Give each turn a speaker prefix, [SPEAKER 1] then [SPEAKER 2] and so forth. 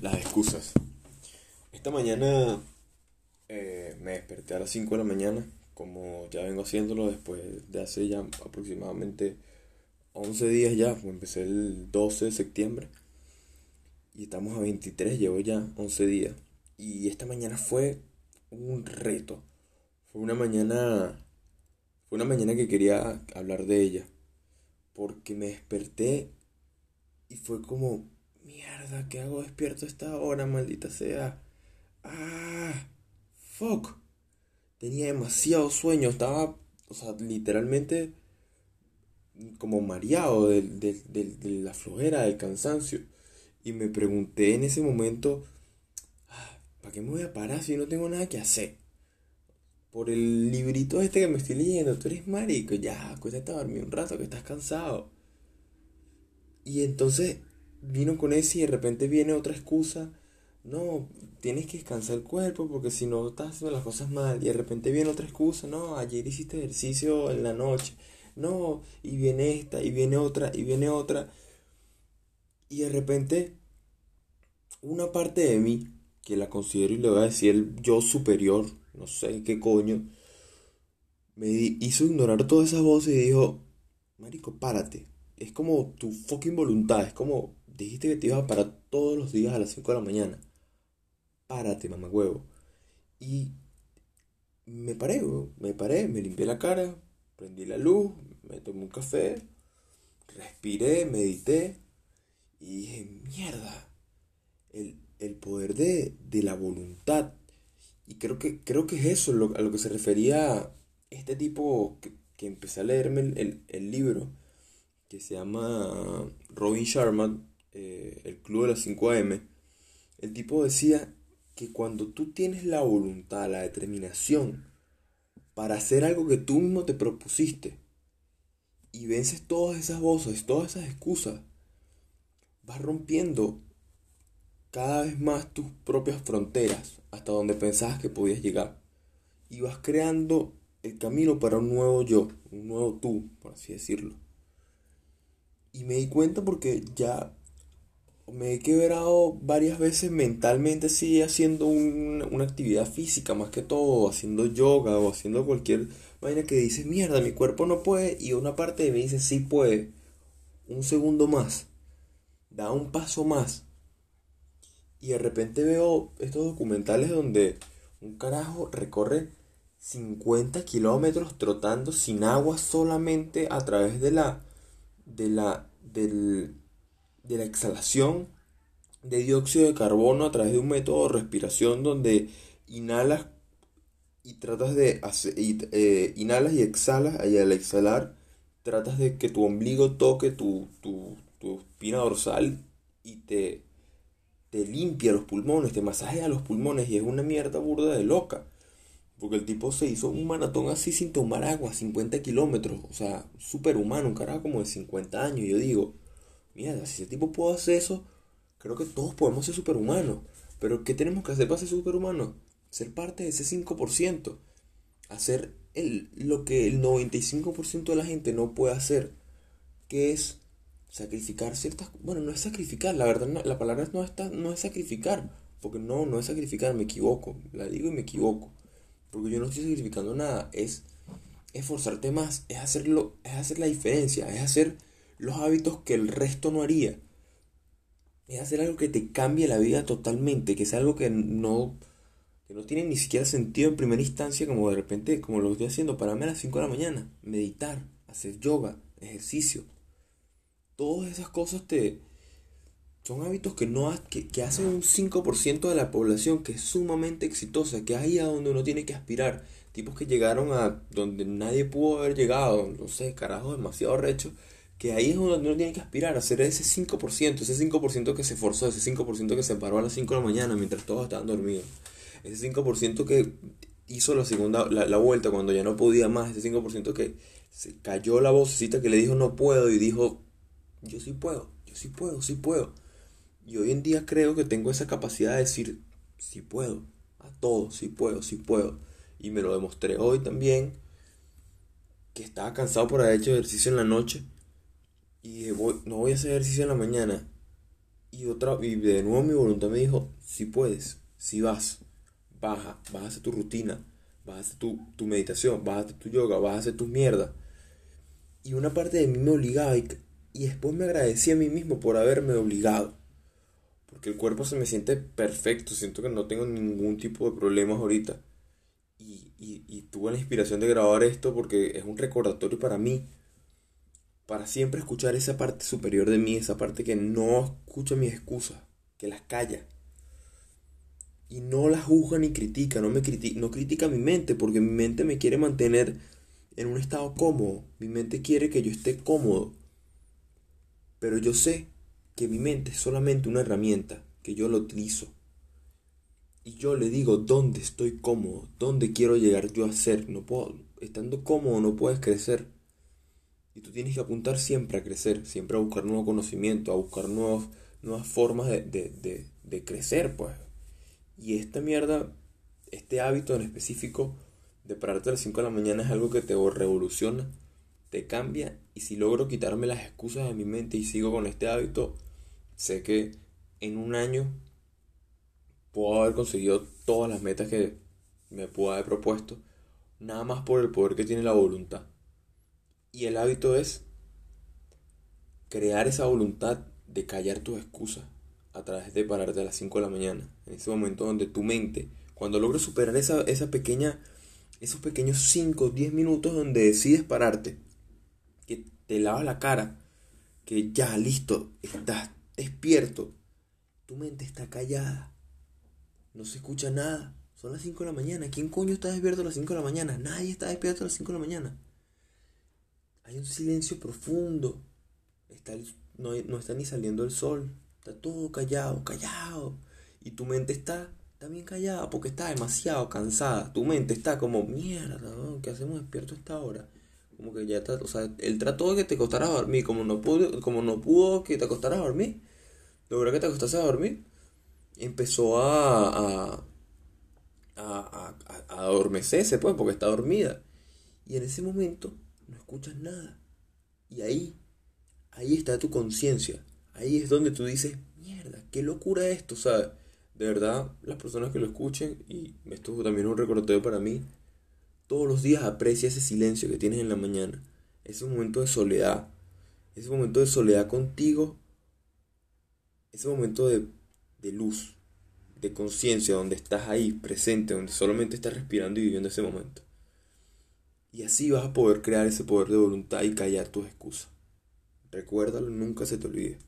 [SPEAKER 1] Las excusas. Esta mañana eh, me desperté a las 5 de la mañana, como ya vengo haciéndolo después de hace ya aproximadamente 11 días ya, pues empecé el 12 de septiembre y estamos a 23, llevo ya 11 días. Y esta mañana fue un reto. Fue una mañana fue una mañana que quería hablar de ella porque me desperté y fue como Mierda, ¿qué hago despierto esta hora, maldita sea? Ah, fuck. Tenía demasiado sueño, estaba, o sea, literalmente como mareado de, de, la flojera, del cansancio. Y me pregunté en ese momento, ah, ¿para qué me voy a parar si no tengo nada que hacer? Por el librito este que me estoy leyendo, tú eres marico, ya, acuéstate a dormir un rato que estás cansado. Y entonces vino con ese y de repente viene otra excusa. No, tienes que descansar el cuerpo porque si no estás haciendo las cosas mal. Y de repente viene otra excusa. No, ayer hiciste ejercicio en la noche. No, y viene esta, y viene otra, y viene otra. Y de repente, una parte de mí, que la considero y le voy a decir el yo superior, no sé qué coño, me hizo ignorar todas esas voces y dijo, Marico, párate. Es como tu fucking voluntad, es como Dijiste que te ibas a parar todos los días a las 5 de la mañana. Párate, mamá huevo. Y me paré, me paré, me limpié la cara, prendí la luz, me tomé un café, respiré, medité y dije, mierda, el, poder de, la voluntad. Y creo que, creo que es eso a lo que se refería este tipo que, empecé a leerme el, el libro, que se llama Robin Sharma, eh, el Club de las 5 AM, el tipo decía que cuando tú tienes la voluntad, la determinación para hacer algo que tú mismo te propusiste y vences todas esas voces, todas esas excusas, vas rompiendo cada vez más tus propias fronteras hasta donde pensabas que podías llegar y vas creando el camino para un nuevo yo, un nuevo tú, por así decirlo. Y me di cuenta porque ya me he quebrado varias veces mentalmente así haciendo una actividad física más que todo, haciendo yoga o haciendo cualquier vaina que dice, mierda, mi cuerpo no puede y una parte de mí dice, sí puede, un segundo más, da un paso más. Y de repente veo estos documentales donde un carajo recorre 50 kilómetros trotando sin agua solamente a través de la, de la, del, de la exhalación de dióxido de carbono a través de un método de respiración donde inhalas y tratas de hacer, eh, inhalas y exhalas y al exhalar tratas de que tu ombligo toque tu, tu, tu espina dorsal y te, te limpia los pulmones, te masajea los pulmones y es una mierda burda de loca. Porque el tipo se hizo un maratón así sin tomar agua, 50 kilómetros, o sea, súper humano, un carajo como de 50 años. Yo digo, mierda, si ese tipo puede hacer eso, creo que todos podemos ser superhumanos. Pero ¿qué tenemos que hacer para ser superhumanos? Ser parte de ese 5%. Hacer el, lo que el 95% de la gente no puede hacer. Que es sacrificar ciertas... Bueno, no es sacrificar, la verdad, la palabra no, está, no es sacrificar. Porque no, no es sacrificar, me equivoco. La digo y me equivoco. Porque yo no estoy sacrificando nada. Es esforzarte más. Es hacerlo, es hacer la diferencia. Es hacer los hábitos que el resto no haría. Es hacer algo que te cambie la vida totalmente, que es algo que no, que no tiene ni siquiera sentido en primera instancia, como de repente, como lo estoy haciendo, pararme a las 5 de la mañana, meditar, hacer yoga, ejercicio. Todas esas cosas te, son hábitos que, no, que, que hacen un 5% de la población que es sumamente exitosa, que es ahí a donde uno tiene que aspirar. Tipos que llegaron a donde nadie pudo haber llegado, no sé, carajo, demasiado recho que ahí es donde uno tiene que aspirar a ser ese 5%, ese 5% que se esforzó, ese 5% que se paró a las 5 de la mañana mientras todos estaban dormidos, ese 5% que hizo la segunda, la, vuelta cuando ya no podía más, ese 5% que se cayó la vocecita que le dijo no puedo y dijo yo sí puedo, yo sí puedo, sí puedo. Y hoy en día creo que tengo esa capacidad de decir sí puedo, a todo, sí puedo, sí puedo. Y me lo demostré hoy también, que estaba cansado por haber hecho ejercicio en la noche y dije, no voy a hacer ejercicio en la mañana. Y, otra, y de nuevo mi voluntad me dijo, si puedes, si vas, baja, vas a hacer tu rutina, vas a hacer tu, tu meditación, vas a hacer tu yoga, vas a hacer tus mierdas. Y una parte de mí me obligaba y, y después me agradecí a mí mismo por haberme obligado. Porque el cuerpo se me siente perfecto, siento que no tengo ningún tipo de problemas ahorita. Y, y, y tuve la inspiración de grabar esto porque es un recordatorio para mí para siempre escuchar esa parte superior de mí, esa parte que no escucha mis excusas, que las calla. Y no las juzga ni critica, no, me critica, no critica mi mente, porque mi mente me quiere mantener en un estado cómodo. Mi mente quiere que yo esté cómodo. Pero yo sé que mi mente es solamente una herramienta, que yo la utilizo. Y yo le digo dónde estoy cómodo, dónde quiero llegar yo a ser. No puedo, estando cómodo no puedes crecer. Y tú tienes que apuntar siempre a crecer, siempre a buscar nuevo conocimiento, a buscar nuevos, nuevas formas de, de, de, crecer, pues. Y esta mierda, este hábito en específico de pararte a las 5 de la mañana es algo que te revoluciona, te cambia. Y si logro quitarme las excusas de mi mente y sigo con este hábito, sé que en un año puedo haber conseguido todas las metas que me puedo haber propuesto, nada más por el poder que tiene la voluntad. Y el hábito es crear esa voluntad de callar tus excusas a través de pararte a las 5 de la mañana. En ese momento donde tu mente, cuando logres superar esa, esa pequeña, esos pequeños 5 o 10 minutos donde decides pararte, que te lavas la cara, que ya listo, estás despierto, tu mente está callada, no se escucha nada. Son las 5 de la mañana. ¿Quién coño está despierto a las 5 de la mañana? Nadie está despierto a las 5 de la mañana. Hay un silencio profundo. Está no, no, está ni saliendo el sol. Está todo callado, callado. Y tu mente está también callada porque está demasiado cansada. Tu mente está como, mierda, ¿qué hacemos despierto a esta hora? Como que ya está, o sea, él trató de que te acostaras a dormir. Como no pudo, como no pudo que te acostaras a dormir, logró que te acostase a dormir. Empezó a, a, a, a, a adormecerse, pues, porque está dormida. Y en ese momento no escuchas nada. Y ahí, ahí está tu conciencia. Ahí es donde tú dices, mierda, qué locura esto, ¿sabes? De verdad, las personas que lo escuchen, y esto también es un recordatorio para mí, todos los días aprecia ese silencio que tienes en la mañana, ese momento de soledad, ese momento de soledad contigo, ese momento de, de luz, de conciencia, donde estás ahí presente, donde solamente estás respirando y viviendo ese momento. Y así vas a poder crear ese poder de voluntad y callar tus excusas. Recuérdalo, nunca se te olvide.